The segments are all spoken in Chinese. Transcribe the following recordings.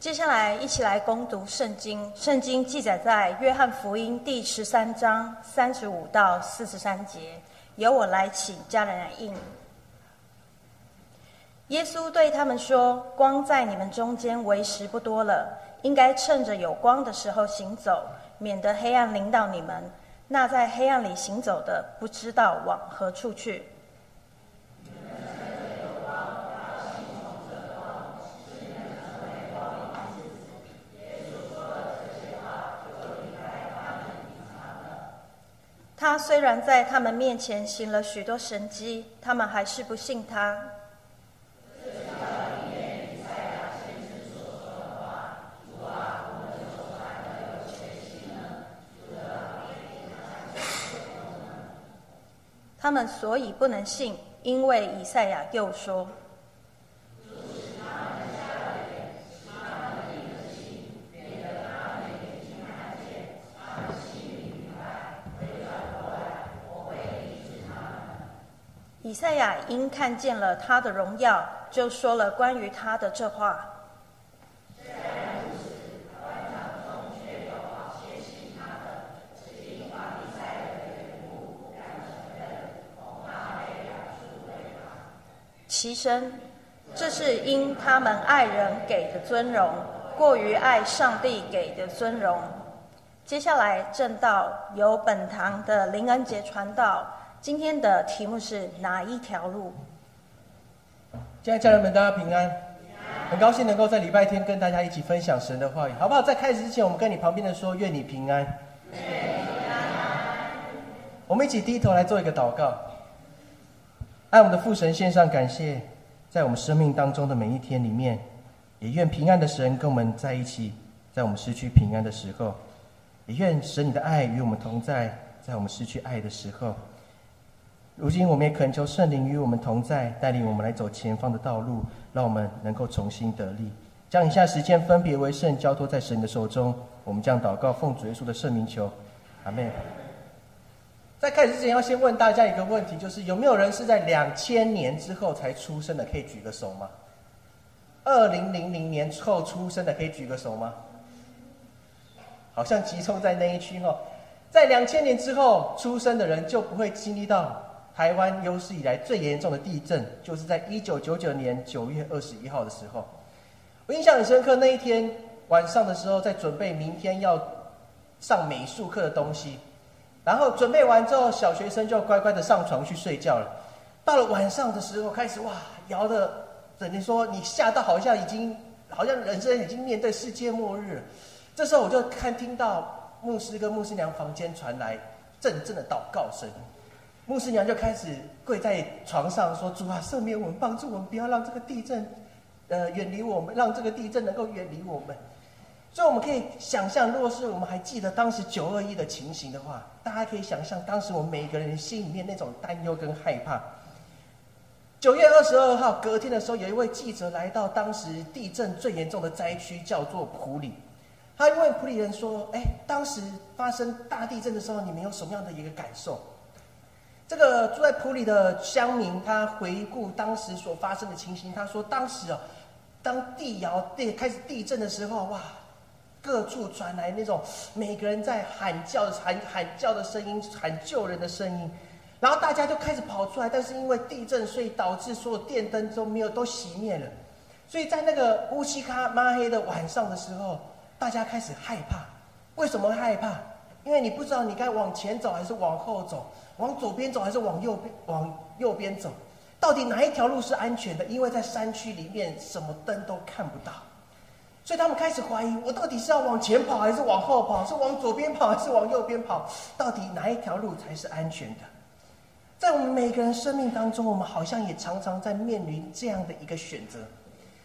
接下来，一起来攻读圣经。圣经记载在约翰福音第十三章三十五到四十三节。由我来请家人来应。耶稣对他们说：“光在你们中间为时不多了，应该趁着有光的时候行走，免得黑暗临到你们。那在黑暗里行走的，不知道往何处去。”他虽然在他们面前行了许多神迹，他们还是不信他。他们所以不能信，因为以赛亚又说。以赛亚因看见了他的荣耀，就说了关于他的这话。其身，这是因他们爱人给的尊荣，过于爱上帝给的尊荣。接下来正道由本堂的林恩杰传道。今天的题目是哪一条路？亲爱家人们，大家平安。很高兴能够在礼拜天跟大家一起分享神的话语，好不好？在开始之前，我们跟你旁边的说：愿你平安。我们一起低头来做一个祷告。爱我们的父神献上感谢，在我们生命当中的每一天里面，也愿平安的神跟我们在一起，在我们失去平安的时候，也愿神你的爱与我们同在，在我们失去爱的时候。如今，我们也恳求圣灵与我们同在，带领我们来走前方的道路，让我们能够重新得力。将以下时间分别为圣，交托在神的手中。我们将祷告奉主耶稣的圣名求，阿门。在开始之前，要先问大家一个问题，就是有没有人是在两千年之后才出生的？可以举个手吗？二零零零年后出生的，可以举个手吗？好像集中在那一区哦，在两千年之后出生的人，就不会经历到。台湾有史以来最严重的地震，就是在一九九九年九月二十一号的时候。我印象很深刻，那一天晚上的时候，在准备明天要上美术课的东西，然后准备完之后，小学生就乖乖的上床去睡觉了。到了晚上的时候，开始哇摇的，等于说你吓到好像已经，好像人生已经面对世界末日了。这时候我就看听到牧师跟牧师娘房间传来阵阵的祷告声。牧师娘就开始跪在床上说：“主啊，赦免我们，帮助我们，不要让这个地震，呃，远离我们，让这个地震能够远离我们。”所以我们可以想象，如果是我们还记得当时九二一的情形的话，大家可以想象当时我们每一个人心里面那种担忧跟害怕。九月二十二号隔天的时候，有一位记者来到当时地震最严重的灾区，叫做普里。他问普里人说：“哎，当时发生大地震的时候，你们有什么样的一个感受？”这个住在普里的乡民，他回顾当时所发生的情形，他说：“当时啊，当地摇地开始地震的时候，哇，各处传来那种每个人在喊叫、喊喊叫的声音，喊救人的声音，然后大家就开始跑出来，但是因为地震，所以导致所有电灯都没有都熄灭了，所以在那个乌漆咖抹黑的晚上的时候，大家开始害怕。为什么害怕？因为你不知道你该往前走还是往后走。”往左边走还是往右边？往右边走，到底哪一条路是安全的？因为在山区里面，什么灯都看不到，所以他们开始怀疑：我到底是要往前跑还是往后跑？是往左边跑还是往右边跑？到底哪一条路才是安全的？在我们每个人生命当中，我们好像也常常在面临这样的一个选择：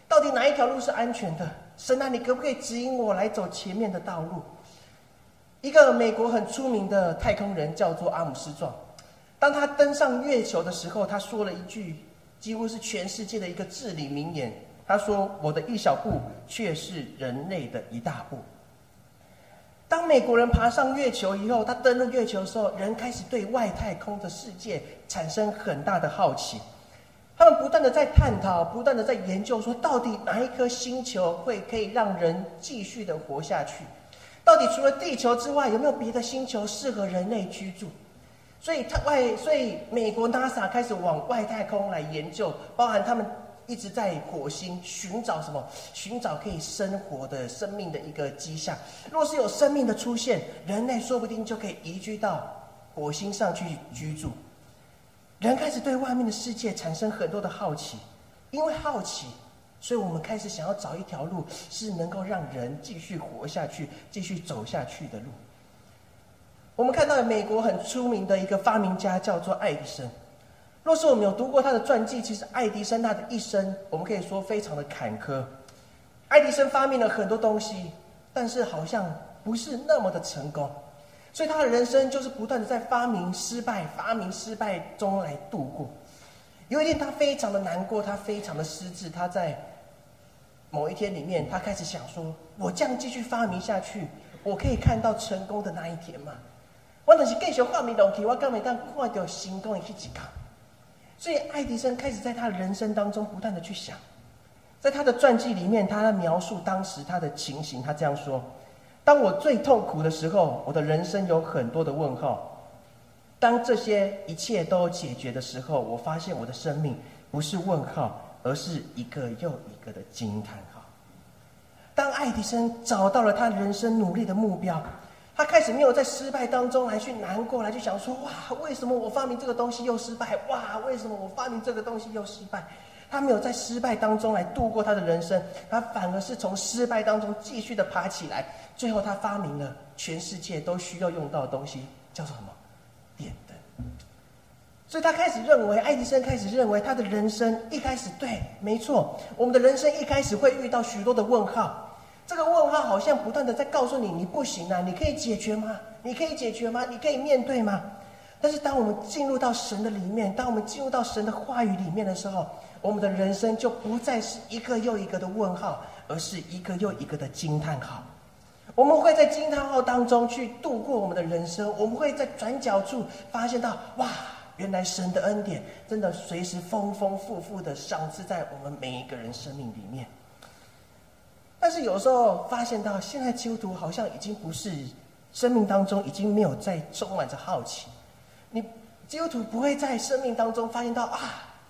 到底哪一条路是安全的？神啊，你可不可以指引我来走前面的道路？一个美国很出名的太空人叫做阿姆斯壮。当他登上月球的时候，他说了一句几乎是全世界的一个至理名言。他说：“我的一小步，却是人类的一大步。”当美国人爬上月球以后，他登了月球的时候，人开始对外太空的世界产生很大的好奇。他们不断的在探讨，不断的在研究，说到底哪一颗星球会可以让人继续的活下去？到底除了地球之外，有没有别的星球适合人类居住？所以，他外，所以美国 NASA 开始往外太空来研究，包含他们一直在火星寻找什么？寻找可以生活的生命的一个迹象。若是有生命的出现，人类说不定就可以移居到火星上去居住。人开始对外面的世界产生很多的好奇，因为好奇，所以我们开始想要找一条路，是能够让人继续活下去、继续走下去的路。我们看到美国很出名的一个发明家叫做爱迪生。若是我们有读过他的传记，其实爱迪生他的一生，我们可以说非常的坎坷。爱迪生发明了很多东西，但是好像不是那么的成功。所以他的人生就是不断的在发明失败、发明失败中来度过。有一天，他非常的难过，他非常的失智。他在某一天里面，他开始想说：“我这样继续发明下去，我可以看到成功的那一天吗？”我那是继续发明东西，我根本当看到成功的去几个。所以，爱迪生开始在他人生当中不断的去想，在他的传记里面，他在描述当时他的情形，他这样说。当我最痛苦的时候，我的人生有很多的问号。当这些一切都解决的时候，我发现我的生命不是问号，而是一个又一个的惊叹号。当爱迪生找到了他人生努力的目标，他开始没有在失败当中来去难过，来去想说：哇，为什么我发明这个东西又失败？哇，为什么我发明这个东西又失败？他没有在失败当中来度过他的人生，他反而是从失败当中继续的爬起来。最后，他发明了全世界都需要用到的东西，叫做什么？所以他开始认为，爱迪生开始认为，他的人生一开始对，没错，我们的人生一开始会遇到许多的问号。这个问号好像不断的在告诉你，你不行啊，你可以解决吗？你可以解决吗？你可以面对吗？但是，当我们进入到神的里面，当我们进入到神的话语里面的时候，我们的人生就不再是一个又一个的问号，而是一个又一个的惊叹号。我们会在惊叹号当中去度过我们的人生，我们会在转角处发现到，哇，原来神的恩典真的随时丰丰富富的赏赐在我们每一个人生命里面。但是有时候发现到，现在基督徒好像已经不是生命当中已经没有再充满着好奇，你基督徒不会在生命当中发现到啊，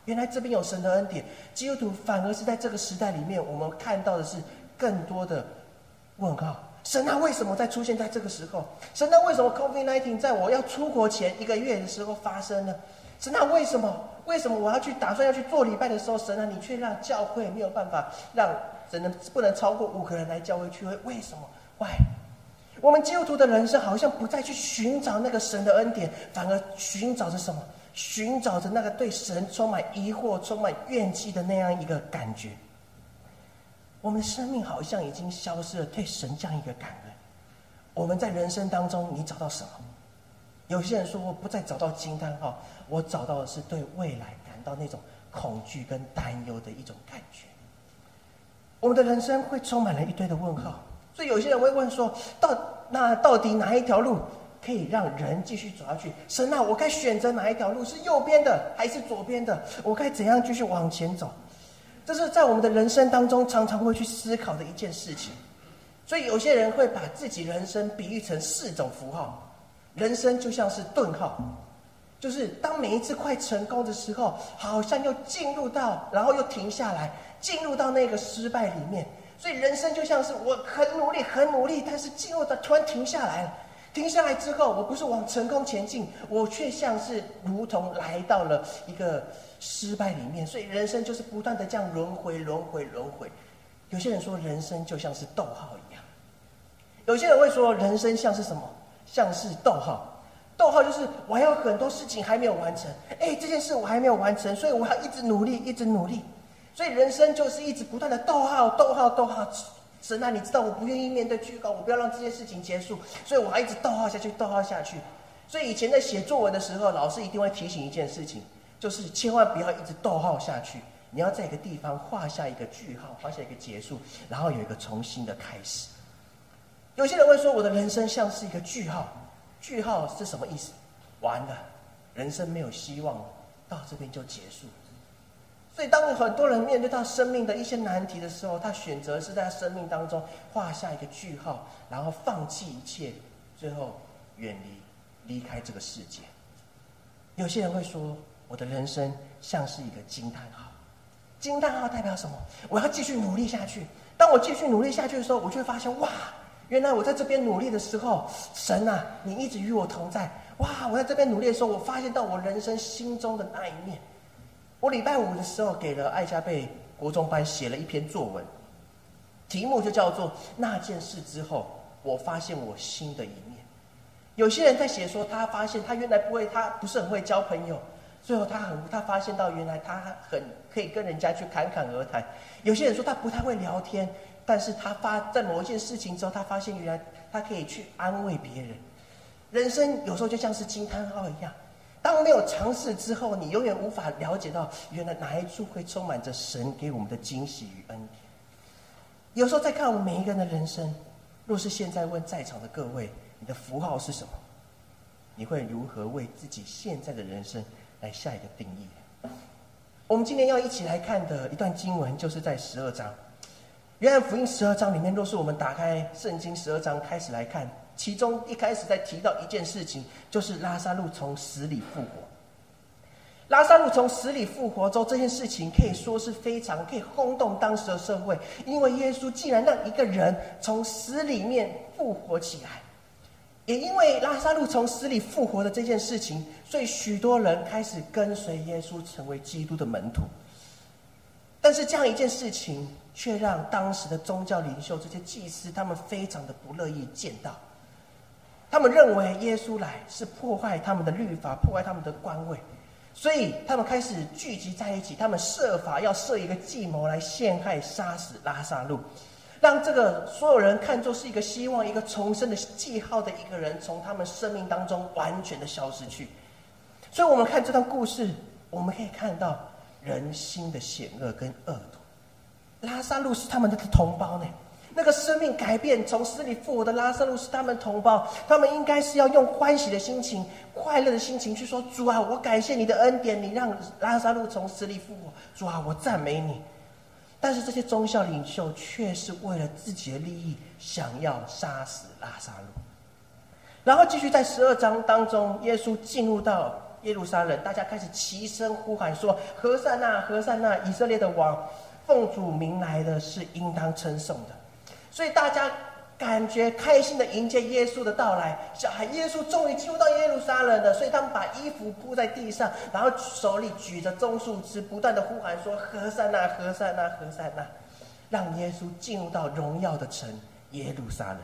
原来这边有神的恩典。基督徒反而是在这个时代里面，我们看到的是更多的问号。神啊，为什么在出现在这个时候？神啊，为什么 COVID-19 在我要出国前一个月的时候发生呢？神啊，为什么？为什么我要去打算要去做礼拜的时候，神啊，你却让教会没有办法让只能不能超过五个人来教会聚会？为什么？Why？我们基督徒的人生好像不再去寻找那个神的恩典，反而寻找着什么？寻找着那个对神充满疑惑、充满怨气的那样一个感觉。我们的生命好像已经消失了对神这样一个感恩。我们在人生当中，你找到什么？有些人说我不再找到惊叹号，我找到的是对未来感到那种恐惧跟担忧的一种感觉。我们的人生会充满了一堆的问号，所以有些人会问说：到那到底哪一条路可以让人继续走下去？神啊，我该选择哪一条路？是右边的还是左边的？我该怎样继续往前走？这是在我们的人生当中常常会去思考的一件事情，所以有些人会把自己人生比喻成四种符号，人生就像是顿号，就是当每一次快成功的时候，好像又进入到，然后又停下来，进入到那个失败里面，所以人生就像是我很努力，很努力，但是进入到突然停下来了，停下来之后，我不是往成功前进，我却像是如同来到了一个。失败里面，所以人生就是不断的这样轮回、轮回、轮回。有些人说人生就像是逗号一样，有些人会说人生像是什么？像是逗号。逗号就是我还有很多事情还没有完成，哎，这件事我还没有完成，所以我要一直努力，一直努力。所以人生就是一直不断的逗号、逗号、逗号。神啊，你知道我不愿意面对巨高，我不要让这件事情结束，所以我还一直逗号下去、逗号下去。所以以前在写作文的时候，老师一定会提醒一件事情。就是千万不要一直逗号下去，你要在一个地方画下一个句号，画下一个结束，然后有一个重新的开始。有些人会说，我的人生像是一个句号，句号是什么意思？完了，人生没有希望了，到这边就结束。所以，当很多人面对到生命的一些难题的时候，他选择是在生命当中画下一个句号，然后放弃一切，最后远离、离开这个世界。有些人会说：“我的人生像是一个惊叹号。”惊叹号代表什么？我要继续努力下去。当我继续努力下去的时候，我就会发现：哇，原来我在这边努力的时候，神啊，你一直与我同在。哇，我在这边努力的时候，我发现到我人生心中的那一面。我礼拜五的时候给了爱加贝国中班写了一篇作文，题目就叫做“那件事之后，我发现我新的一面”。有些人在写说，他发现他原来不会，他不是很会交朋友，最后他很他发现到原来他很可以跟人家去侃侃而谈。有些人说他不太会聊天，但是他发在某一件事情之后，他发现原来他可以去安慰别人。人生有时候就像是惊叹号一样。当没有尝试之后，你永远无法了解到原来哪一处会充满着神给我们的惊喜与恩典。有时候在看我们每一个人的人生，若是现在问在场的各位，你的符号是什么？你会如何为自己现在的人生来下一个定义？我们今天要一起来看的一段经文，就是在十二章。约翰福音十二章里面，若是我们打开圣经十二章开始来看。其中一开始在提到一件事情，就是拉萨路从死里复活。拉萨路从死里复活之后，这件事情可以说是非常可以轰动当时的社会，因为耶稣竟然让一个人从死里面复活起来。也因为拉萨路从死里复活的这件事情，所以许多人开始跟随耶稣，成为基督的门徒。但是这样一件事情，却让当时的宗教领袖、这些祭司，他们非常的不乐意见到。他们认为耶稣来是破坏他们的律法，破坏他们的官位，所以他们开始聚集在一起。他们设法要设一个计谋来陷害、杀死拉萨路，让这个所有人看作是一个希望、一个重生的记号的一个人，从他们生命当中完全的消失去。所以，我们看这段故事，我们可以看到人心的险恶跟恶毒。拉萨路是他们的同胞呢。那个生命改变、从死里复活的拉萨路是他们同胞，他们应该是要用欢喜的心情、快乐的心情去说：“主啊，我感谢你的恩典，你让拉萨路从死里复活。主啊，我赞美你。”但是这些宗教领袖却是为了自己的利益，想要杀死拉萨路。然后继续在十二章当中，耶稣进入到耶路撒冷，大家开始齐声呼喊说：“何塞纳，何塞纳！以色列的王，奉主名来的是应当称颂的。”所以大家感觉开心的迎接耶稣的到来，小孩耶稣终于进入到耶路撒冷了。所以他们把衣服铺在地上，然后手里举着棕树枝，不断的呼喊说：“何塞纳，何塞纳，何塞纳！”让耶稣进入到荣耀的城耶路撒冷。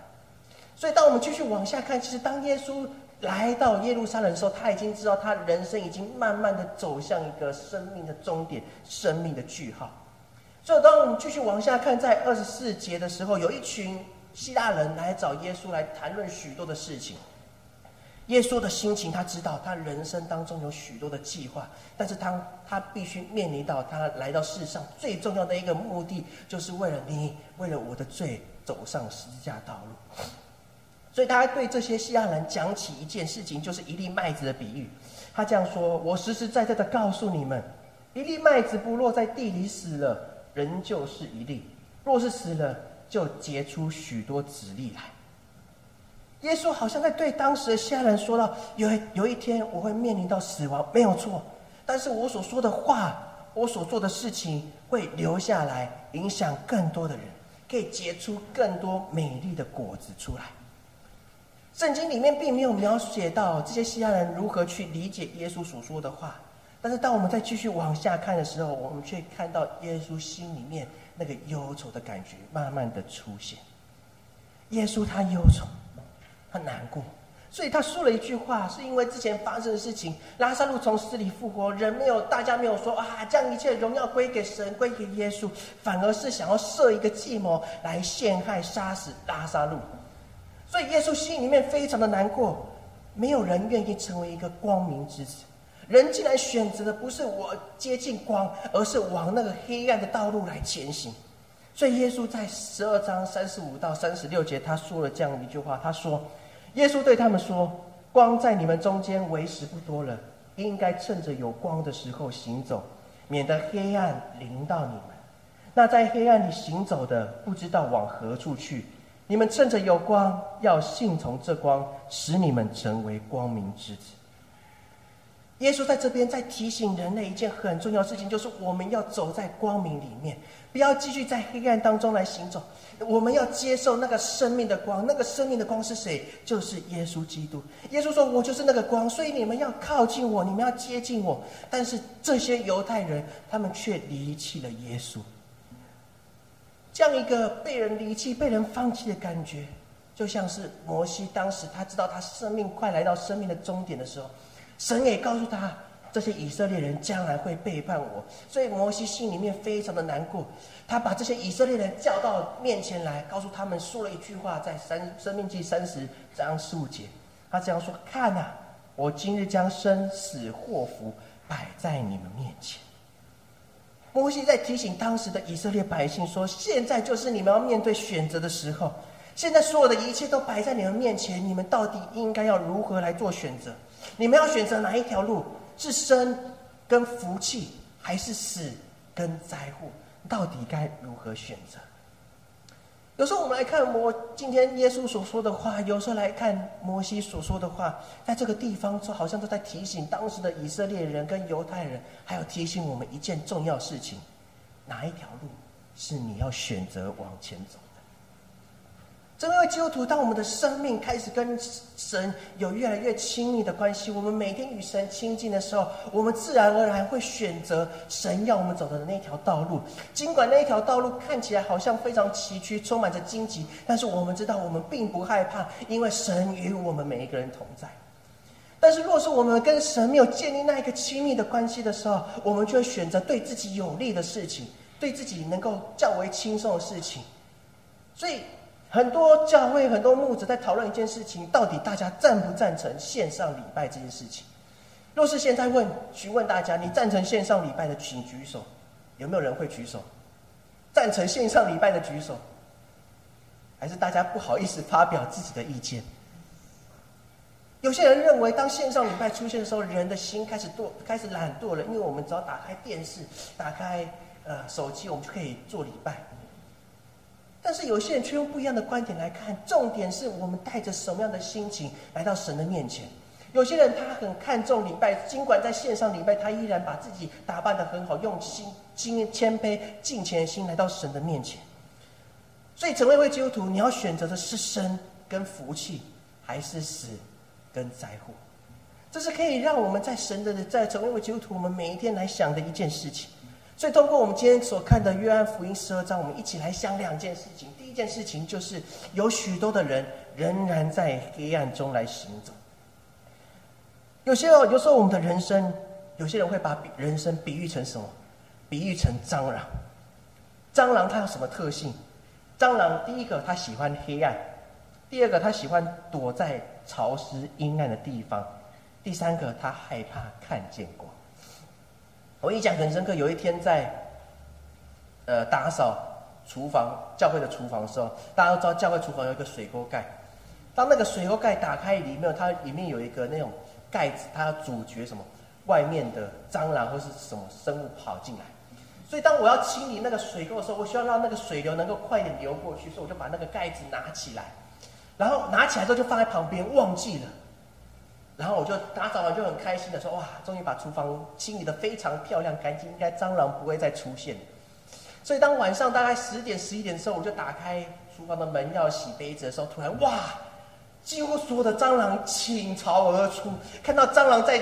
所以当我们继续往下看，其实当耶稣来到耶路撒冷的时候，他已经知道他人生已经慢慢的走向一个生命的终点，生命的句号。所以，当我们继续往下看，在二十四节的时候，有一群希腊人来找耶稣来谈论许多的事情。耶稣的心情，他知道他人生当中有许多的计划，但是他他必须面临到他来到世上最重要的一个目的，就是为了你，为了我的罪走上十字架道路。所以，他对这些希腊人讲起一件事情，就是一粒麦子的比喻。他这样说：“我实实在在的告诉你们，一粒麦子不落在地里死了。”仍旧是一粒，若是死了，就结出许多子粒来。耶稣好像在对当时的下人说道：“有有一天我会面临到死亡，没有错。但是我所说的话，我所做的事情，会留下来，影响更多的人，可以结出更多美丽的果子出来。”圣经里面并没有描写到这些希腊人如何去理解耶稣所说的话。但是，当我们再继续往下看的时候，我们却看到耶稣心里面那个忧愁的感觉慢慢的出现。耶稣他忧愁，他难过，所以他说了一句话，是因为之前发生的事情，拉萨路从死里复活，人没有，大家没有说啊，将一切荣耀归给神，归给耶稣，反而是想要设一个计谋来陷害、杀死拉萨路。所以耶稣心里面非常的难过，没有人愿意成为一个光明之子。人竟然选择的不是我接近光，而是往那个黑暗的道路来前行。所以耶稣在十二章三十五到三十六节，他说了这样一句话：“他说，耶稣对他们说，光在你们中间为时不多了，应该趁着有光的时候行走，免得黑暗临到你们。那在黑暗里行走的，不知道往何处去。你们趁着有光，要信从这光，使你们成为光明之子。耶稣在这边在提醒人类一件很重要的事情，就是我们要走在光明里面，不要继续在黑暗当中来行走。我们要接受那个生命的光，那个生命的光是谁？就是耶稣基督。耶稣说：“我就是那个光，所以你们要靠近我，你们要接近我。”但是这些犹太人，他们却离弃了耶稣。这样一个被人离弃、被人放弃的感觉，就像是摩西当时他知道他生命快来到生命的终点的时候。神也告诉他，这些以色列人将来会背叛我，所以摩西心里面非常的难过。他把这些以色列人叫到面前来，告诉他们说了一句话，在三生命记三十章十五节，他这样说：“看呐，我今日将生死祸福摆在你们面前。”摩西在提醒当时的以色列百姓说：“现在就是你们要面对选择的时候，现在所有的一切都摆在你们面前，你们到底应该要如何来做选择？”你们要选择哪一条路？是生跟福气，还是死跟灾祸？到底该如何选择？有时候我们来看摩今天耶稣所说的话，有时候来看摩西所说的话，在这个地方就好像都在提醒当时的以色列人跟犹太人，还有提醒我们一件重要事情：哪一条路是你要选择往前走？正因为基督徒，当我们的生命开始跟神有越来越亲密的关系，我们每天与神亲近的时候，我们自然而然会选择神要我们走的那条道路。尽管那一条道路看起来好像非常崎岖，充满着荆棘，但是我们知道我们并不害怕，因为神与我们每一个人同在。但是，若是我们跟神没有建立那一个亲密的关系的时候，我们就会选择对自己有利的事情，对自己能够较为轻松的事情，所以。很多教会、很多牧者在讨论一件事情：到底大家赞不赞成线上礼拜这件事情？若是现在问、询问大家，你赞成线上礼拜的，请举手。有没有人会举手？赞成线上礼拜的举手。还是大家不好意思发表自己的意见？有些人认为，当线上礼拜出现的时候，人的心开始惰、开始懒惰了，因为我们只要打开电视、打开呃手机，我们就可以做礼拜。但是有些人却用不一样的观点来看，重点是我们带着什么样的心情来到神的面前。有些人他很看重礼拜，尽管在线上礼拜，他依然把自己打扮的很好，用心、心谦卑、敬虔的心来到神的面前。所以，成为一位基督徒，你要选择的是生跟福气，还是死跟灾祸？这是可以让我们在神的在成为一位基督徒，我们每一天来想的一件事情。所以，通过我们今天所看的约翰福音十二章，我们一起来想两件事情。第一件事情就是，有许多的人仍然在黑暗中来行走。有些哦，有时候我们的人生，有些人会把人生比喻成什么？比喻成蟑螂。蟑螂它有什么特性？蟑螂第一个，它喜欢黑暗；第二个，它喜欢躲在潮湿阴暗的地方；第三个，它害怕看见光。我印象很深刻，有一天在，呃，打扫厨房教会的厨房的时候，大家都知道教会厨房有一个水沟盖。当那个水沟盖打开，里面它里面有一个那种盖子，它要阻绝什么外面的蟑螂或是什么生物跑进来。所以当我要清理那个水沟的时候，我需要让那个水流能够快点流过去，所以我就把那个盖子拿起来，然后拿起来之后就放在旁边，忘记了。然后我就打扫完就很开心的说：“哇，终于把厨房清理的非常漂亮干净，应该蟑螂不会再出现。”所以当晚上大概十点十一点的时候，我就打开厨房的门要洗杯子的时候，突然哇，几乎所有的蟑螂倾巢而出，看到蟑螂在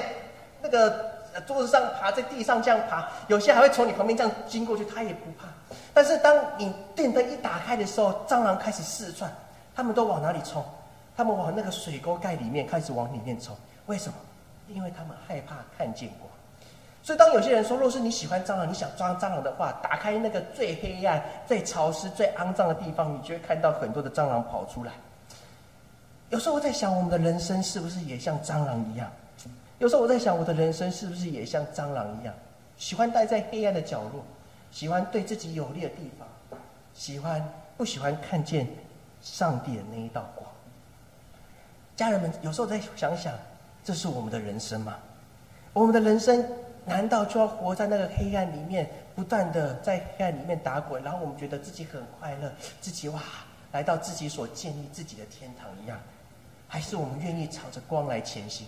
那个桌子上爬，在地上这样爬，有些还会从你旁边这样经过去，它也不怕。但是当你电灯一打开的时候，蟑螂开始四窜，他们都往哪里冲？他们往那个水沟盖里面开始往里面冲。为什么？因为他们害怕看见光，所以当有些人说，若是你喜欢蟑螂，你想抓蟑螂的话，打开那个最黑暗、最潮湿、最肮脏的地方，你就会看到很多的蟑螂跑出来。有时候我在想，我们的人生是不是也像蟑螂一样？有时候我在想，我的人生是不是也像蟑螂一样，喜欢待在黑暗的角落，喜欢对自己有利的地方，喜欢不喜欢看见上帝的那一道光？家人们，有时候再想想。这是我们的人生吗？我们的人生难道就要活在那个黑暗里面，不断的在黑暗里面打滚，然后我们觉得自己很快乐，自己哇，来到自己所建立自己的天堂一样？还是我们愿意朝着光来前行？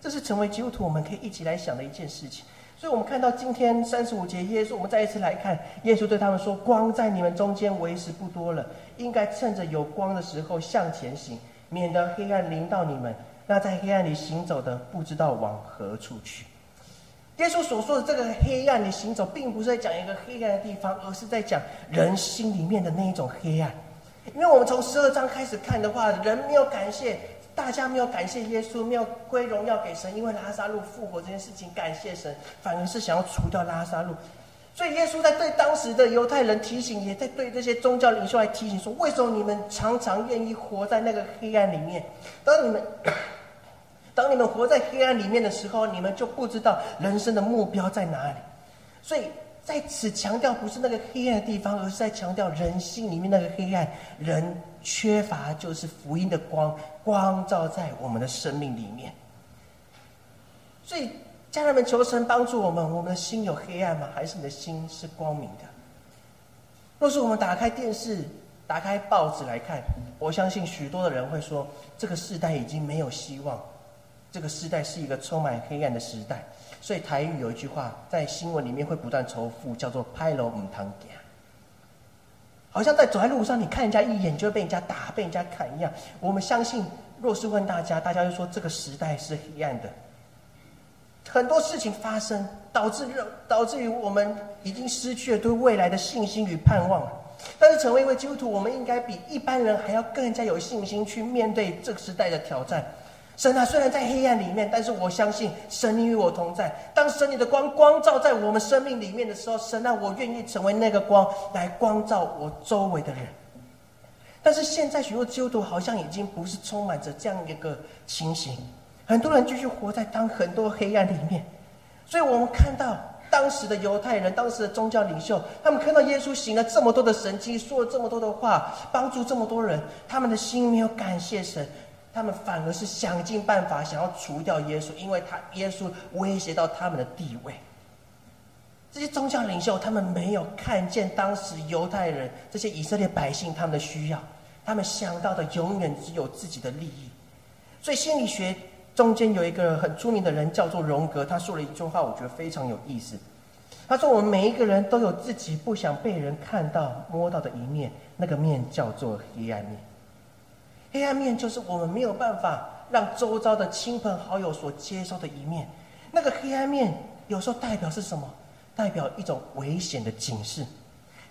这是成为基督徒我们可以一起来想的一件事情。所以，我们看到今天三十五节，耶稣，我们再一次来看，耶稣对他们说：“光在你们中间为时不多了，应该趁着有光的时候向前行，免得黑暗临到你们。那在黑暗里行走的，不知道往何处去。”耶稣所说的这个黑暗里行走，并不是在讲一个黑暗的地方，而是在讲人心里面的那一种黑暗。因为我们从十二章开始看的话，人没有感谢。大家没有感谢耶稣，没有归荣耀给神，因为拉萨路复活这件事情感谢神，反而是想要除掉拉萨路。所以耶稣在对当时的犹太人提醒，也在对这些宗教领袖来提醒说：为什么你们常常愿意活在那个黑暗里面？当你们当你们活在黑暗里面的时候，你们就不知道人生的目标在哪里。所以在此强调不是那个黑暗的地方，而是在强调人心里面那个黑暗人。缺乏就是福音的光，光照在我们的生命里面。所以，家人们，求神帮助我们。我们的心有黑暗吗？还是你的心是光明的？若是我们打开电视、打开报纸来看，我相信许多的人会说，这个时代已经没有希望，这个时代是一个充满黑暗的时代。所以，台语有一句话在新闻里面会不断重复，叫做“拍楼唔堂行”。好像在走在路上，你看人家一眼就会被人家打、被人家砍一样。我们相信，若是问大家，大家就说这个时代是黑暗的。很多事情发生，导致导致于我们已经失去了对未来的信心与盼望。但是，成为一位基督徒，我们应该比一般人还要更加有信心去面对这个时代的挑战。神啊，虽然在黑暗里面，但是我相信神你与我同在。当神你的光光照在我们生命里面的时候，神啊，我愿意成为那个光，来光照我周围的人。但是现在许多基督徒好像已经不是充满着这样一个情形，很多人继续活在当很多黑暗里面。所以我们看到当时的犹太人，当时的宗教领袖，他们看到耶稣行了这么多的神迹，说了这么多的话，帮助这么多人，他们的心没有感谢神。他们反而是想尽办法想要除掉耶稣，因为他耶稣威胁到他们的地位。这些宗教领袖他们没有看见当时犹太人这些以色列百姓他们的需要，他们想到的永远只有自己的利益。所以心理学中间有一个很出名的人叫做荣格，他说了一句话，我觉得非常有意思。他说：“我们每一个人都有自己不想被人看到、摸到的一面，那个面叫做黑暗面。”黑暗面就是我们没有办法让周遭的亲朋好友所接受的一面。那个黑暗面有时候代表是什么？代表一种危险的警示。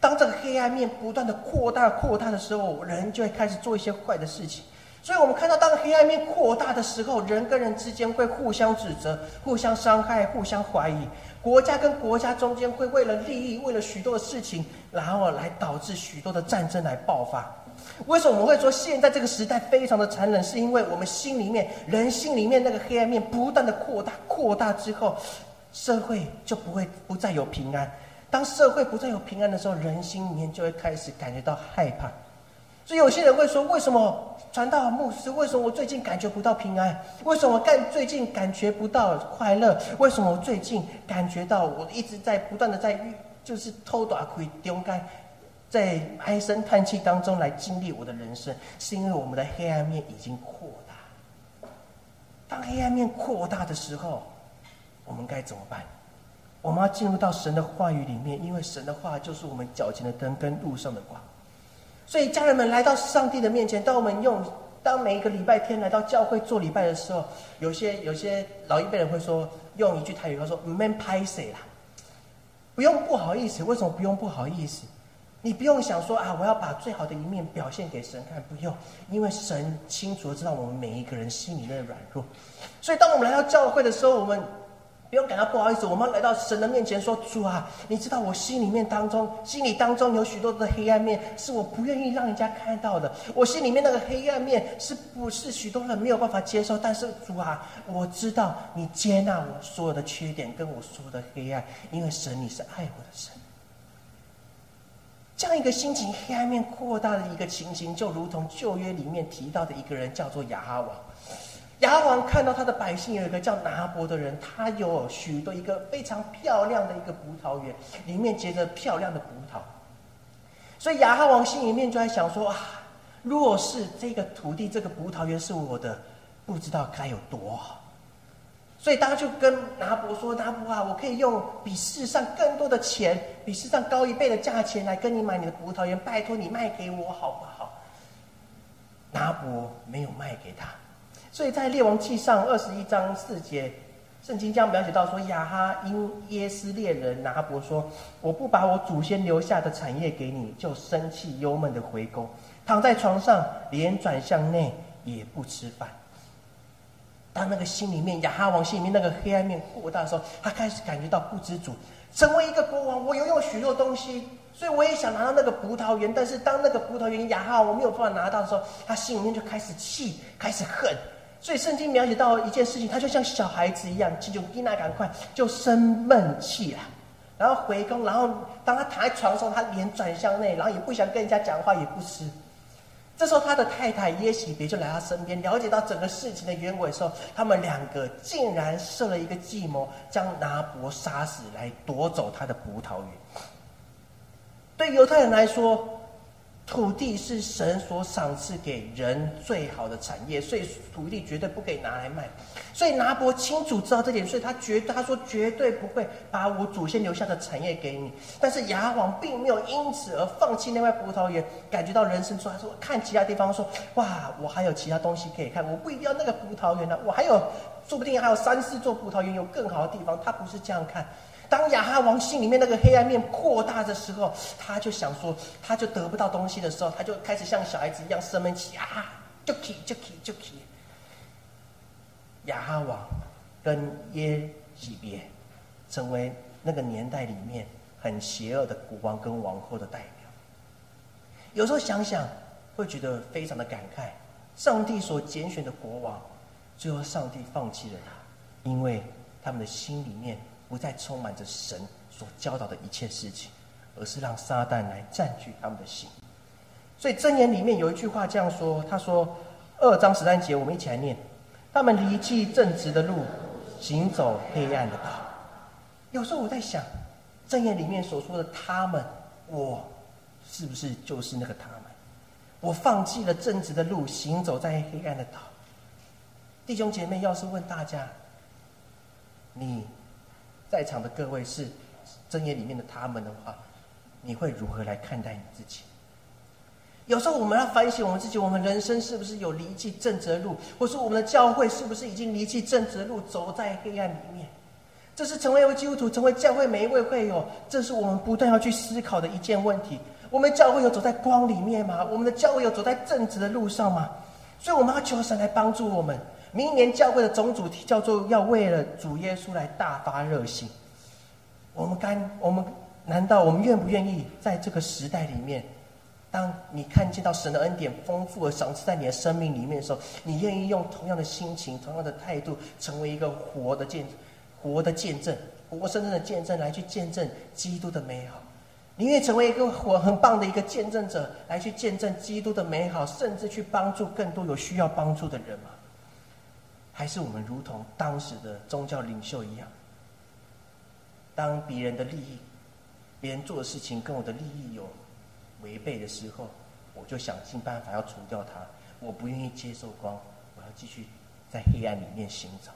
当这个黑暗面不断的扩大、扩大的时候，人就会开始做一些坏的事情。所以我们看到，当黑暗面扩大的时候，人跟人之间会互相指责、互相伤害、互相怀疑。国家跟国家中间会为了利益、为了许多的事情，然后来导致许多的战争来爆发。为什么我们会说现在这个时代非常的残忍？是因为我们心里面人心里面那个黑暗面不断的扩大，扩大之后，社会就不会不再有平安。当社会不再有平安的时候，人心里面就会开始感觉到害怕。所以有些人会说：为什么传道牧师？为什么我最近感觉不到平安？为什么干最近感觉不到快乐？为什么我最近感觉到我一直在不断的在就是偷打亏丢干？在唉声叹气当中来经历我的人生，是因为我们的黑暗面已经扩大。当黑暗面扩大的时候，我们该怎么办？我们要进入到神的话语里面，因为神的话就是我们脚前的灯跟路上的光。所以，家人们来到上帝的面前，当我们用当每一个礼拜天来到教会做礼拜的时候，有些有些老一辈人会说，用一句台语他说：“唔免拍谁啦，不用不好意思。为什么不用不好意思？”你不用想说啊，我要把最好的一面表现给神看，不用，因为神清楚的知道我们每一个人心里面的软弱，所以当我们来到教会的时候，我们不用感到不好意思，我们要来到神的面前说：主啊，你知道我心里面当中，心里当中有许多的黑暗面，是我不愿意让人家看到的。我心里面那个黑暗面，是不是许多人没有办法接受？但是主啊，我知道你接纳我所有的缺点跟我所有的黑暗，因为神你是爱我的神。这样一个心情黑暗面扩大的一个情形，就如同旧约里面提到的一个人，叫做亚哈王。亚哈王看到他的百姓有一个叫拿伯的人，他有许多一个非常漂亮的一个葡萄园，里面结着漂亮的葡萄。所以亚哈王心里面就在想说啊，若是这个土地、这个葡萄园是我的，不知道该有多好。所以大家就跟拿伯说：“拿伯啊，我可以用比世上更多的钱，比世上高一倍的价钱来跟你买你的葡萄园，拜托你卖给我好不好？”拿伯没有卖给他，所以在列王记上二十一章四节。圣经将描写到说，亚哈因耶斯列人拿伯说：“我不把我祖先留下的产业给你，就生气忧闷的回宫，躺在床上，连转向内，也不吃饭。”当那个心里面亚哈王心里面那个黑暗面扩大的时候，他开始感觉到不知足。成为一个国王，我拥有许多东西，所以我也想拿到那个葡萄园。但是当那个葡萄园亚哈我没有办法拿到的时候，他心里面就开始气，开始恨。所以圣经描写到一件事情，他就像小孩子一样，就伊娜赶快就生闷气了，然后回宫，然后当他躺在床上，他脸转向内，然后也不想跟人家讲话，也不吃。这时候他的太太耶喜别就来他身边，了解到整个事情的原委的时候，他们两个竟然设了一个计谋，将拿伯杀死，来夺走他的葡萄园。对犹太人来说。土地是神所赏赐给人最好的产业，所以土地绝对不可以拿来卖。所以拿伯清楚知道这点，所以他绝他说绝对不会把我祖先留下的产业给你。但是牙王并没有因此而放弃那块葡萄园，感觉到人生说他说看其他地方说哇，我还有其他东西可以看，我不一定要那个葡萄园呢，我还有说不定还有三四座葡萄园有更好的地方。他不是这样看。当亚哈王心里面那个黑暗面扩大的时候，他就想说，他就得不到东西的时候，他就开始像小孩子一样生闷气啊，就气就气就气。亚哈王跟耶喜别成为那个年代里面很邪恶的国王跟王后的代表。有时候想想，会觉得非常的感慨：上帝所拣选的国王，最后上帝放弃了他，因为他们的心里面。不再充满着神所教导的一切事情，而是让撒旦来占据他们的心。所以箴言里面有一句话这样说：“他说，二章十三节，我们一起来念：他们离弃正直的路，行走黑暗的道。”有时候我在想，箴言里面所说的他们，我是不是就是那个他们？我放弃了正直的路，行走在黑暗的道。弟兄姐妹，要是问大家，你？在场的各位是真言里面的他们的话，你会如何来看待你自己？有时候我们要反省我们自己，我们人生是不是有离弃正直的路，或是我们的教会是不是已经离弃正直的路，走在黑暗里面？这是成为一位基督徒，成为教会每一位会友，这是我们不断要去思考的一件问题。我们教会有走在光里面吗？我们的教会有走在正直的路上吗？所以我们要求神来帮助我们。明年教会的总主题叫做“要为了主耶稣来大发热心”。我们该，我们难道我们愿不愿意在这个时代里面，当你看见到神的恩典丰富而赏赐在你的生命里面的时候，你愿意用同样的心情、同样的态度，成为一个活的见、活的见证、活生生的见证，来去见证基督的美好？你愿意成为一个活很棒的一个见证者，来去见证基督的美好，甚至去帮助更多有需要帮助的人吗？还是我们如同当时的宗教领袖一样，当别人的利益、别人做的事情跟我的利益有违背的时候，我就想尽办法要除掉它。我不愿意接受光，我要继续在黑暗里面行走。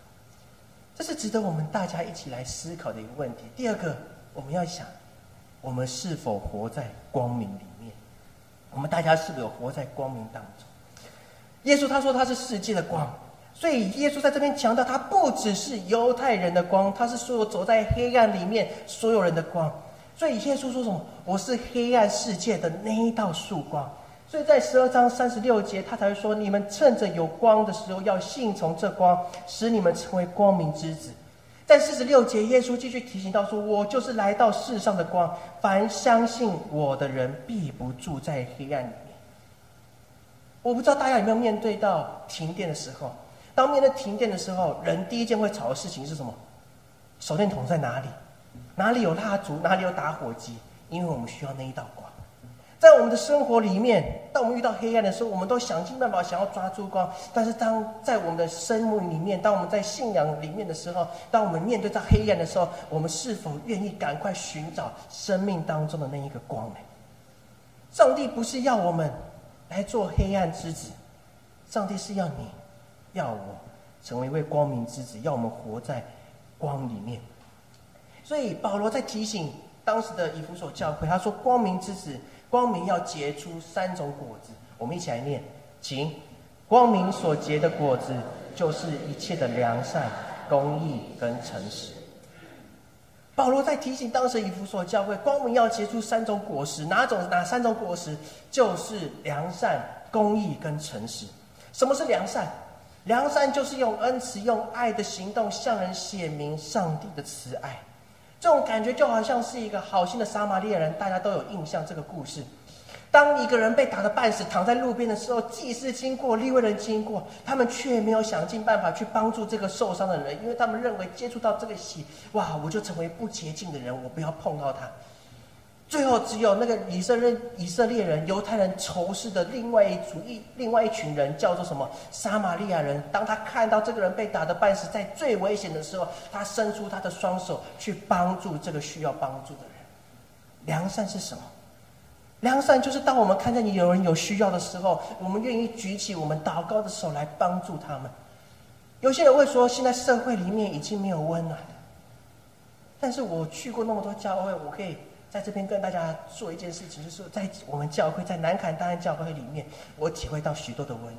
这是值得我们大家一起来思考的一个问题。第二个，我们要想，我们是否活在光明里面？我们大家是否有活在光明当中？耶稣他说他是世界的光。所以耶稣在这边强调，他不只是犹太人的光，他是所有走在黑暗里面所有人的光。所以耶稣说什么？我是黑暗世界的那一道曙光。所以在十二章三十六节，他才会说：你们趁着有光的时候，要信从这光，使你们成为光明之子。在四十六节，耶稣继续提醒到说：我就是来到世上的光，凡相信我的人，必不住在黑暗里面。我不知道大家有没有面对到停电的时候。当面对停电的时候，人第一件会吵的事情是什么？手电筒在哪里？哪里有蜡烛？哪里有打火机？因为我们需要那一道光。在我们的生活里面，当我们遇到黑暗的时候，我们都想尽办法想要抓住光。但是，当在我们的生命里面，当我们在信仰里面的时候，当我们面对这黑暗的时候，我们是否愿意赶快寻找生命当中的那一个光呢？上帝不是要我们来做黑暗之子，上帝是要你，要我成为一位光明之子，要我们活在光里面。所以，保罗在提醒当时的以弗所教会，他说：“光明之子。”光明要结出三种果子，我们一起来念，请。光明所结的果子，就是一切的良善、公义跟诚实。保罗在提醒当时以弗所教会，光明要结出三种果实，哪种哪三种果实？就是良善、公义跟诚实。什么是良善？良善就是用恩慈、用爱的行动向人显明上帝的慈爱。这种感觉就好像是一个好心的撒玛利亚人，大家都有印象这个故事。当一个人被打得半死，躺在路边的时候，祭司经过，利未人经过，他们却没有想尽办法去帮助这个受伤的人，因为他们认为接触到这个血，哇，我就成为不洁净的人，我不要碰到他。最后，只有那个以色列以色列人、犹太人仇视的另外一组一另外一群人，叫做什么？撒玛利亚人。当他看到这个人被打的半死，在最危险的时候，他伸出他的双手去帮助这个需要帮助的人。良善是什么？良善就是当我们看见你有人有需要的时候，我们愿意举起我们祷告的手来帮助他们。有些人会说，现在社会里面已经没有温暖了。但是我去过那么多教会，我可以。在这边跟大家做一件事情，就是在我们教会，在南坎大安教会里面，我体会到许多的温暖。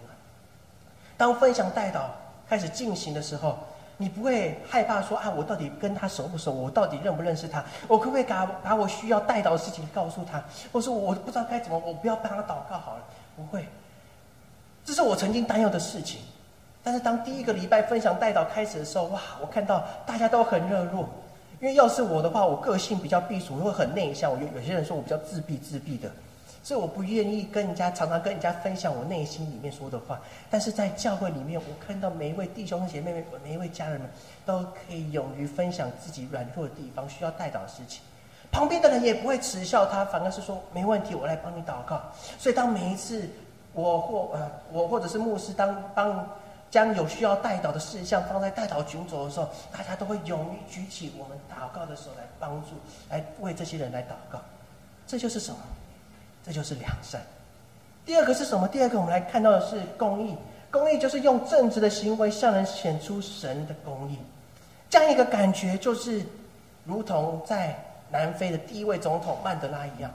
当分享带导开始进行的时候，你不会害怕说啊，我到底跟他熟不熟？我到底认不认识他？我可不可以把把我需要带导的事情告诉他？或说我不知道该怎么，我不要帮他祷告好了。不会，这是我曾经担忧的事情。但是当第一个礼拜分享带导开始的时候，哇，我看到大家都很热络。因为要是我的话，我个性比较避暑，会很内向。我有有些人说我比较自闭，自闭的，所以我不愿意跟人家常常跟人家分享我内心里面说的话。但是在教会里面，我看到每一位弟兄姐妹、每一位家人们，都可以勇于分享自己软弱的地方，需要带导的事情。旁边的人也不会耻笑他，反而是说没问题，我来帮你祷告。所以当每一次我或呃我或者是牧师当帮。将有需要带导的事项放在带导群组的时候，大家都会勇于举起我们祷告的手来帮助，来为这些人来祷告。这就是什么？这就是良善。第二个是什么？第二个我们来看到的是公义。公义就是用正直的行为向人显出神的公义。这样一个感觉，就是如同在南非的第一位总统曼德拉一样。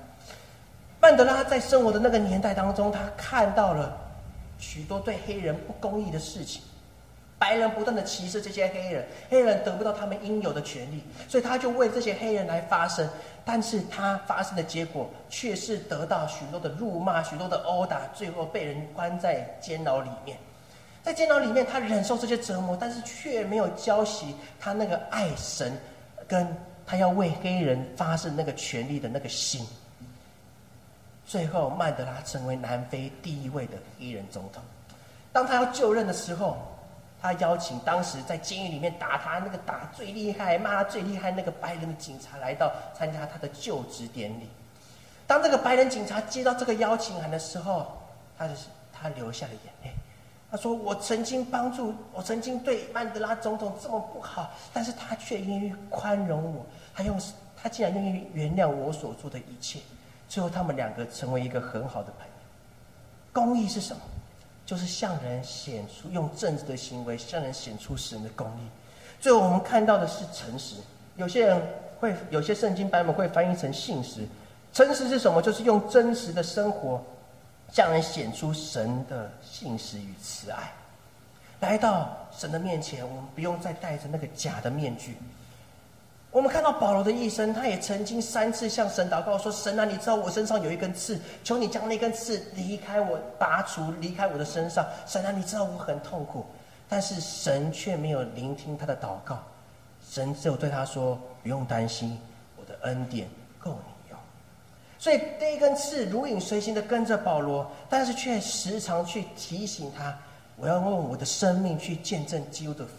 曼德拉在生活的那个年代当中，他看到了。许多对黑人不公义的事情，白人不断的歧视这些黑人，黑人得不到他们应有的权利，所以他就为这些黑人来发声。但是他发生的结果却是得到许多的辱骂、许多的殴打，最后被人关在监牢里面。在监牢里面，他忍受这些折磨，但是却没有浇熄他那个爱神，跟他要为黑人发声那个权利的那个心。最后，曼德拉成为南非第一位的黑人总统。当他要就任的时候，他邀请当时在监狱里面打他那个打最厉害、骂他最厉害那个白人的警察来到参加他的就职典礼。当这个白人警察接到这个邀请函的时候，他就是他流下了眼泪。他说：“我曾经帮助，我曾经对曼德拉总统这么不好，但是他却愿意宽容我，他用他竟然愿意原谅我所做的一切。”最后，他们两个成为一个很好的朋友。公义是什么？就是向人显出用正直的行为向人显出神的公义。最后，我们看到的是诚实。有些人会有些圣经版本会翻译成信实。诚实是什么？就是用真实的生活向人显出神的信实与慈爱。来到神的面前，我们不用再戴着那个假的面具。我们看到保罗的一生，他也曾经三次向神祷告说：“神啊，你知道我身上有一根刺，求你将那根刺离开我，拔除离开我的身上。神啊，你知道我很痛苦，但是神却没有聆听他的祷告。神只有对他说：不用担心，我的恩典够你用。所以这一根刺如影随形的跟着保罗，但是却时常去提醒他：我要用我的生命去见证基督的福。”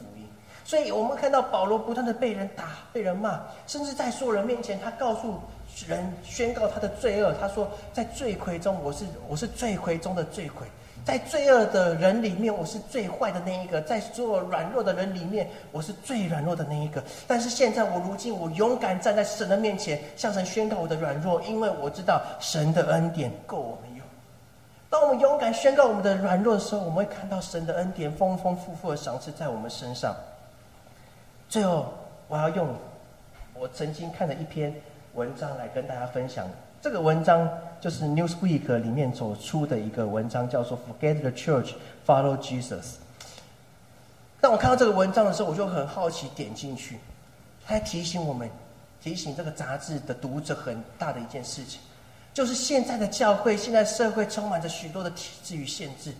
所以我们看到保罗不断的被人打、被人骂，甚至在所有人面前，他告诉人宣告他的罪恶。他说：“在罪魁中，我是我是罪魁中的罪魁，在罪恶的人里面，我是最坏的那一个；在所有软弱的人里面，我是最软弱的那一个。但是现在，我如今我勇敢站在神的面前，向神宣告我的软弱，因为我知道神的恩典够我们用。当我们勇敢宣告我们的软弱的时候，我们会看到神的恩典丰丰富富的赏赐在我们身上。”最后，我要用我曾经看的一篇文章来跟大家分享。这个文章就是 Newsweek 里面所出的一个文章，叫做 “Forget the Church, Follow Jesus”。当我看到这个文章的时候，我就很好奇，点进去，他提醒我们，提醒这个杂志的读者很大的一件事情，就是现在的教会、现在社会充满着许多的体制与限制，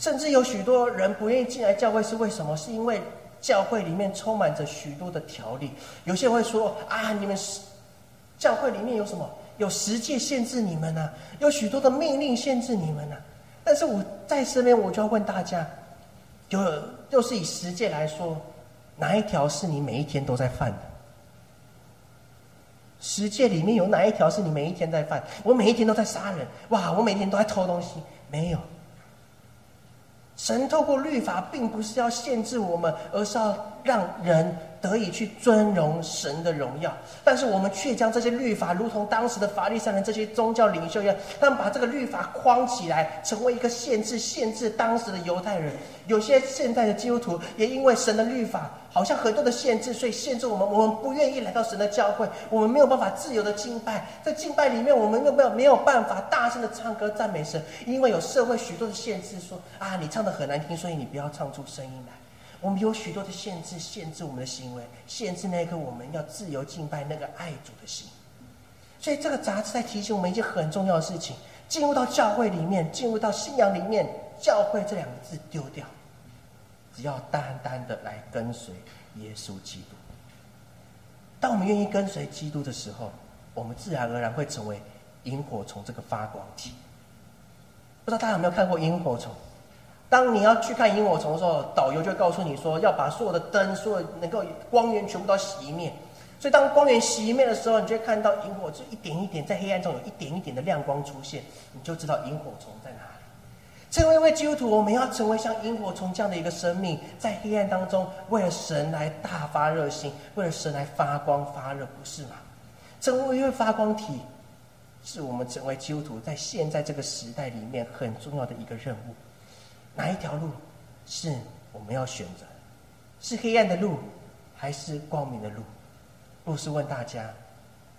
甚至有许多人不愿意进来教会，是为什么？是因为。教会里面充满着许多的条例，有些人会说：“啊，你们是教会里面有什么？有十诫限制你们呢？有许多的命令限制你们呢？”但是我在身边，我就要问大家：，就就是以十诫来说，哪一条是你每一天都在犯的？十诫里面有哪一条是你每一天在犯？我每一天都在杀人，哇！我每天都在偷东西，没有。神透过律法，并不是要限制我们，而是要让人得以去尊荣神的荣耀。但是我们却将这些律法，如同当时的法利赛人这些宗教领袖一样，他们把这个律法框起来，成为一个限制，限制当时的犹太人。有些现代的基督徒也因为神的律法。好像很多的限制，所以限制我们，我们不愿意来到神的教会，我们没有办法自由的敬拜，在敬拜里面，我们又没有没有办法大声的唱歌赞美神，因为有社会许多的限制，说啊，你唱的很难听，所以你不要唱出声音来。我们有许多的限制，限制我们的行为，限制那个我们要自由敬拜那个爱主的心。所以这个杂志在提醒我们一件很重要的事情：进入到教会里面，进入到信仰里面，教会这两个字丢掉。只要单单的来跟随耶稣基督，当我们愿意跟随基督的时候，我们自然而然会成为萤火虫这个发光体。不知道大家有没有看过萤火虫？当你要去看萤火虫的时候，导游就告诉你说，要把所有的灯、所有能够光源全部都熄灭。所以当光源熄灭的时候，你就会看到萤火就一点一点在黑暗中有一点一点的亮光出现，你就知道萤火虫在哪。成为一位基督徒，我们要成为像萤火虫这样的一个生命，在黑暗当中，为了神来大发热心，为了神来发光发热，不是吗？成为一位发光体，是我们成为基督徒在现在这个时代里面很重要的一个任务。哪一条路是我们要选择？是黑暗的路，还是光明的路？牧师问大家，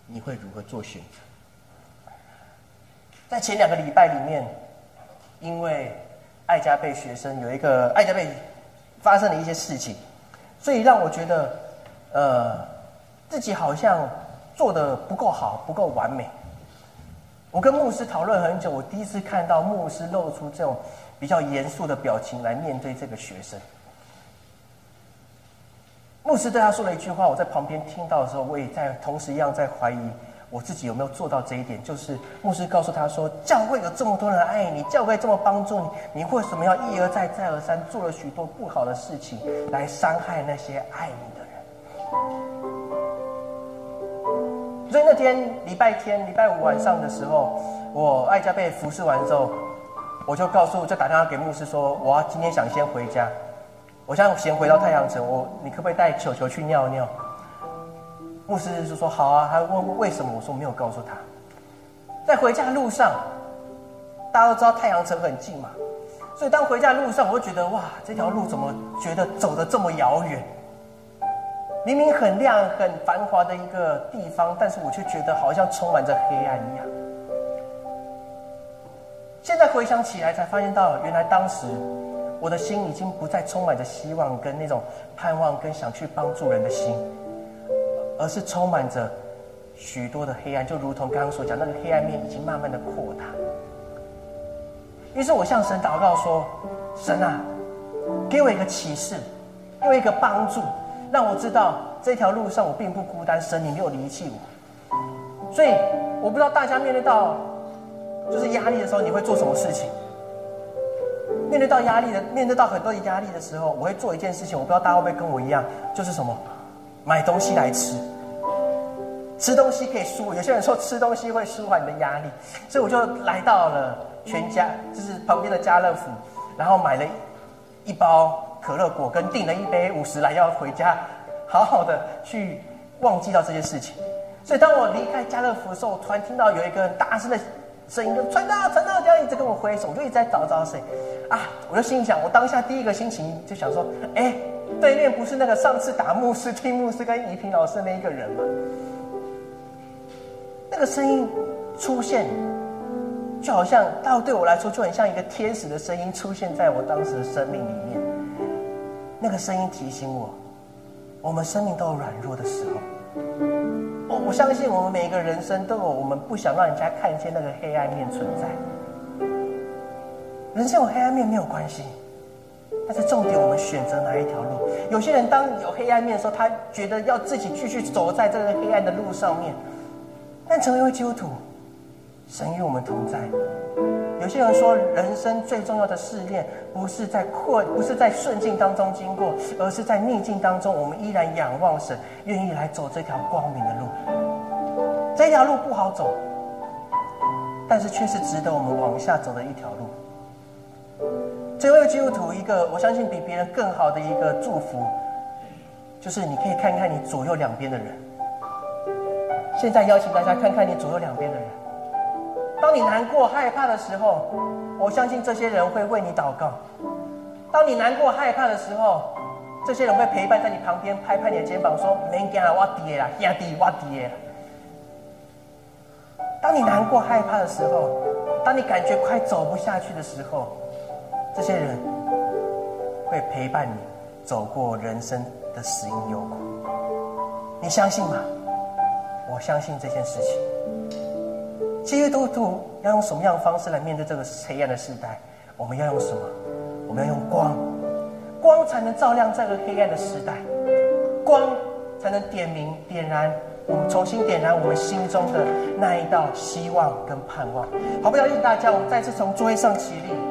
你会如何做选择？在前两个礼拜里面。因为爱加贝学生有一个爱加贝发生了一些事情，所以让我觉得，呃，自己好像做的不够好，不够完美。我跟牧师讨论很久，我第一次看到牧师露出这种比较严肃的表情来面对这个学生。牧师对他说了一句话，我在旁边听到的时候，我也在同时一样在怀疑。我自己有没有做到这一点？就是牧师告诉他说：“教会有这么多人爱你，教会这么帮助你，你为什么要一而再、再而三做了许多不好的事情来伤害那些爱你的人？”所以那天礼拜天、礼拜五晚上的时候，我爱家被服侍完之后，我就告诉、就打电话给牧师说：“我今天想先回家，我想先回到太阳城。我你可不可以带球球去尿尿？”牧师就说：“好啊。”他问为什么？我说没有告诉他。在回家的路上，大家都知道太阳城很近嘛，所以当回家的路上，我就觉得哇，这条路怎么觉得走的这么遥远？明明很亮、很繁华的一个地方，但是我却觉得好像充满着黑暗一样。现在回想起来，才发现到原来当时我的心已经不再充满着希望跟那种盼望，跟想去帮助人的心。而是充满着许多的黑暗，就如同刚刚所讲，那个黑暗面已经慢慢的扩大。于是我向神祷告说：“神啊，给我一个启示，给我一个帮助，让我知道这条路上我并不孤单。神，你没有离弃我。所以我不知道大家面对到就是压力的时候，你会做什么事情？面对到压力的，面对到很多的压力的时候，我会做一件事情，我不知道大家会不会跟我一样，就是什么，买东西来吃。吃东西可以舒，有些人说吃东西会舒缓你的压力，所以我就来到了全家，就是旁边的家乐福，然后买了一包可乐果，跟订了一杯五十来要回家，好好的去忘记到这些事情。所以当我离开家乐福的时候，我突然听到有一个大声的。声音就传到传到，这样一直跟我挥手，我就一直在找找谁啊！我就心想，我当下第一个心情就想说：哎，对面不是那个上次打牧师、听牧师跟怡萍老师那一个人吗？那个声音出现，就好像到对我来说就很像一个天使的声音出现在我当时的生命里面。那个声音提醒我，我们生命都有软弱的时候。我相信我们每一个人生都有我们不想让人家看见那个黑暗面存在。人生有黑暗面没有关系，但是重点我们选择哪一条路？有些人当有黑暗面的时候，他觉得要自己继续走在这个黑暗的路上面。但成为基督徒，神与我们同在。有些人说，人生最重要的试炼，不是在困，不是在顺境当中经过，而是在逆境当中，我们依然仰望神，愿意来走这条光明的路。这条路不好走，但是却是值得我们往下走的一条路。最后，基督徒一个，我相信比别人更好的一个祝福，就是你可以看看你左右两边的人。现在邀请大家看看你左右两边的人。当你难过、害怕的时候，我相信这些人会为你祷告。当你难过、害怕的时候，这些人会陪伴在你旁边，拍拍你的肩膀，说：“没惊啊，我爹啊，兄弟，我爹。”当你难过、害怕的时候，当你感觉快走不下去的时候，这些人会陪伴你走过人生的死因幽谷。你相信吗？我相信这件事情。基督徒要用什么样的方式来面对这个黑暗的时代？我们要用什么？我们要用光，光才能照亮这个黑暗的时代，光才能点明、点燃我们，重新点燃我们心中的那一道希望跟盼望。好，不要请大家，我们再次从座位上起立。